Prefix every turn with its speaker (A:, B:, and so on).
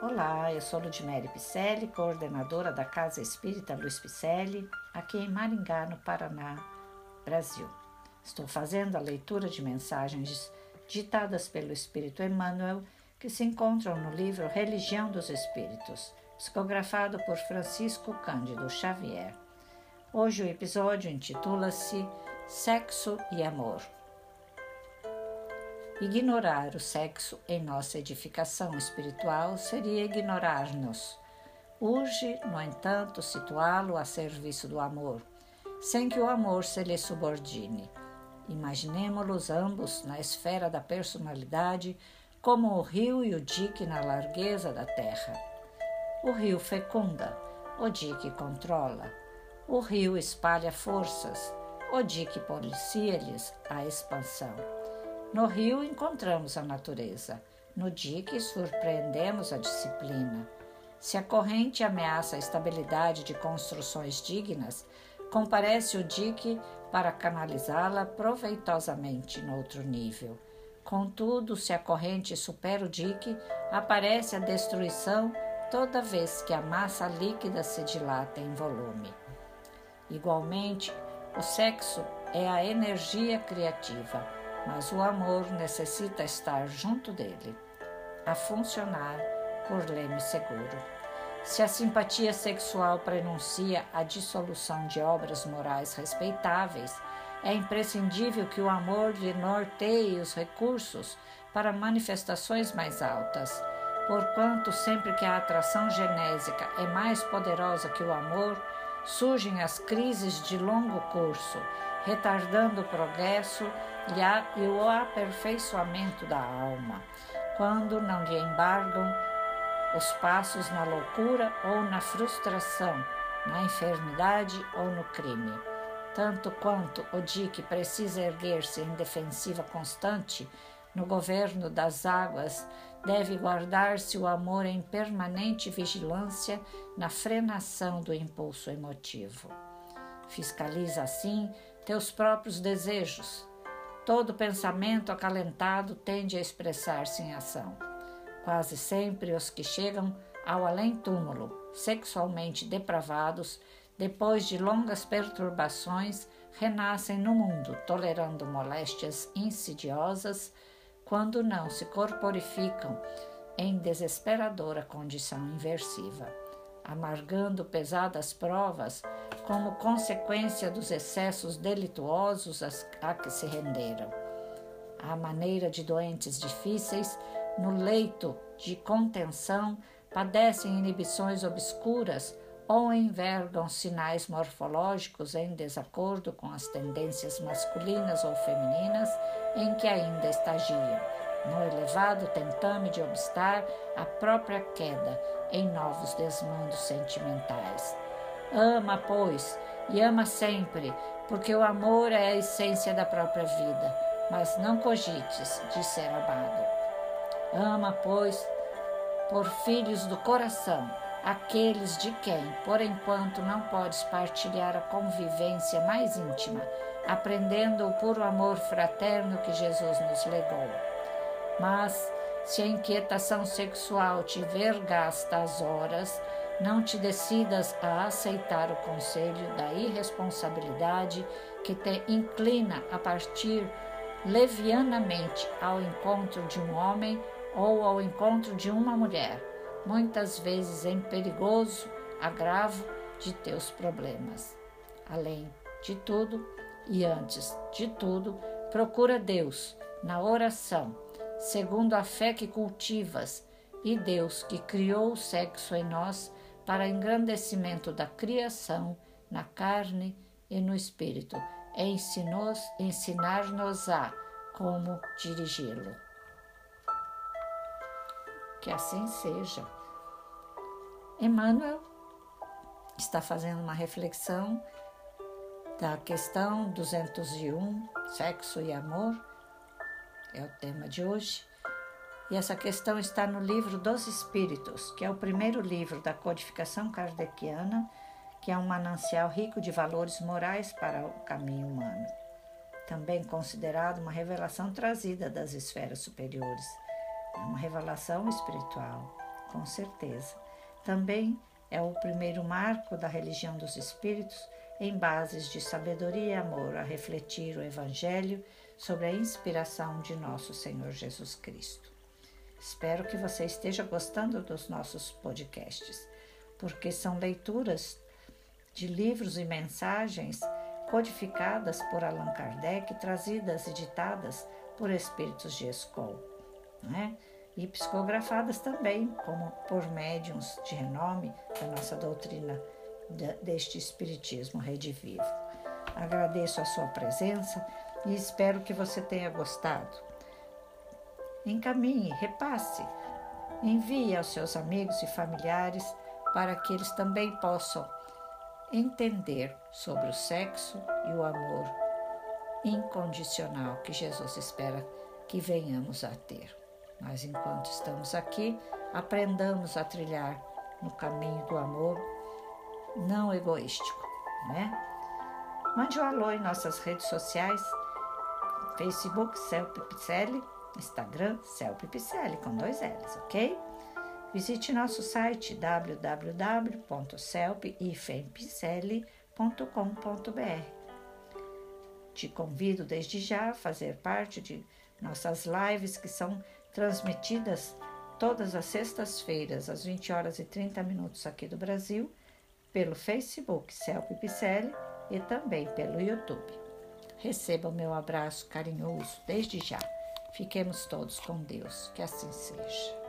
A: Olá, eu sou Ludmere Picelli, coordenadora da Casa Espírita Luiz Picelli, aqui em Maringá, no Paraná, Brasil. Estou fazendo a leitura de mensagens ditadas pelo Espírito Emmanuel que se encontram no livro Religião dos Espíritos, psicografado por Francisco Cândido Xavier. Hoje o episódio intitula-se Sexo e Amor. Ignorar o sexo em nossa edificação espiritual seria ignorar-nos. Urge, no entanto, situá-lo a serviço do amor, sem que o amor se lhe subordine. Imaginemo-los ambos na esfera da personalidade como o rio e o dique na largueza da terra. O rio fecunda, o dique controla. O rio espalha forças, o dique policia-lhes a expansão. No rio encontramos a natureza, no dique surpreendemos a disciplina. Se a corrente ameaça a estabilidade de construções dignas, comparece o dique para canalizá-la proveitosamente no outro nível. Contudo, se a corrente supera o dique, aparece a destruição toda vez que a massa líquida se dilata em volume. Igualmente, o sexo é a energia criativa mas o amor necessita estar junto dele, a funcionar por leme seguro. Se a simpatia sexual prenuncia a dissolução de obras morais respeitáveis, é imprescindível que o amor lhe norteie os recursos para manifestações mais altas. Porquanto, sempre que a atração genésica é mais poderosa que o amor, surgem as crises de longo curso, retardando o progresso e o aperfeiçoamento da alma, quando não lhe embargam os passos na loucura ou na frustração, na enfermidade ou no crime. Tanto quanto o dique precisa erguer-se em defensiva constante, no governo das águas deve guardar-se o amor em permanente vigilância na frenação do impulso emotivo. Fiscaliza assim teus próprios desejos, Todo pensamento acalentado tende a expressar-se em ação. Quase sempre os que chegam ao além-túmulo, sexualmente depravados, depois de longas perturbações, renascem no mundo, tolerando moléstias insidiosas, quando não se corporificam em desesperadora condição inversiva, amargando pesadas provas como consequência dos excessos delituosos a que se renderam. À maneira de doentes difíceis, no leito de contenção, padecem inibições obscuras ou envergam sinais morfológicos em desacordo com as tendências masculinas ou femininas em que ainda estagiam, no elevado tentame de obstar a própria queda em novos desmandos sentimentais. Ama, pois, e ama sempre, porque o amor é a essência da própria vida, mas não cogites de ser amado. Ama, pois, por filhos do coração, aqueles de quem, por enquanto, não podes partilhar a convivência mais íntima, aprendendo o puro amor fraterno que Jesus nos legou. Mas, se a inquietação sexual te vergasta as horas, não te decidas a aceitar o conselho da irresponsabilidade que te inclina a partir levianamente ao encontro de um homem ou ao encontro de uma mulher, muitas vezes em perigoso agravo de teus problemas. Além de tudo e antes de tudo, procura Deus na oração, segundo a fé que cultivas, e Deus que criou o sexo em nós para engrandecimento da criação na carne e no espírito, ensinar-nos a como dirigi-lo. Que assim seja. Emmanuel está fazendo uma reflexão da questão 201, sexo e amor, é o tema de hoje. E essa questão está no livro dos Espíritos, que é o primeiro livro da codificação kardeciana, que é um manancial rico de valores morais para o caminho humano. Também considerado uma revelação trazida das esferas superiores, é uma revelação espiritual. com certeza. Também é o primeiro marco da religião dos espíritos em bases de sabedoria e amor a refletir o Evangelho sobre a inspiração de nosso Senhor Jesus Cristo. Espero que você esteja gostando dos nossos podcasts, porque são leituras de livros e mensagens codificadas por Allan Kardec, trazidas e ditadas por espíritos de escola, né? e psicografadas também como por médiums de renome da nossa doutrina deste Espiritismo redivivo. Agradeço a sua presença e espero que você tenha gostado. Encaminhe, repasse, envie aos seus amigos e familiares para que eles também possam entender sobre o sexo e o amor incondicional que Jesus espera que venhamos a ter. Mas enquanto estamos aqui, aprendamos a trilhar no caminho do amor não egoístico, né? Mande um alô em nossas redes sociais, Facebook Celpe Instagram Celpe Picelli com dois L's, ok? Visite nosso site www.celpifempicelli.com.br. Te convido desde já a fazer parte de nossas lives que são transmitidas todas as sextas-feiras às 20 horas e 30 minutos aqui do Brasil pelo Facebook Celpe Picelli e também pelo YouTube. Receba o meu abraço carinhoso desde já. Fiquemos todos com Deus, que assim seja.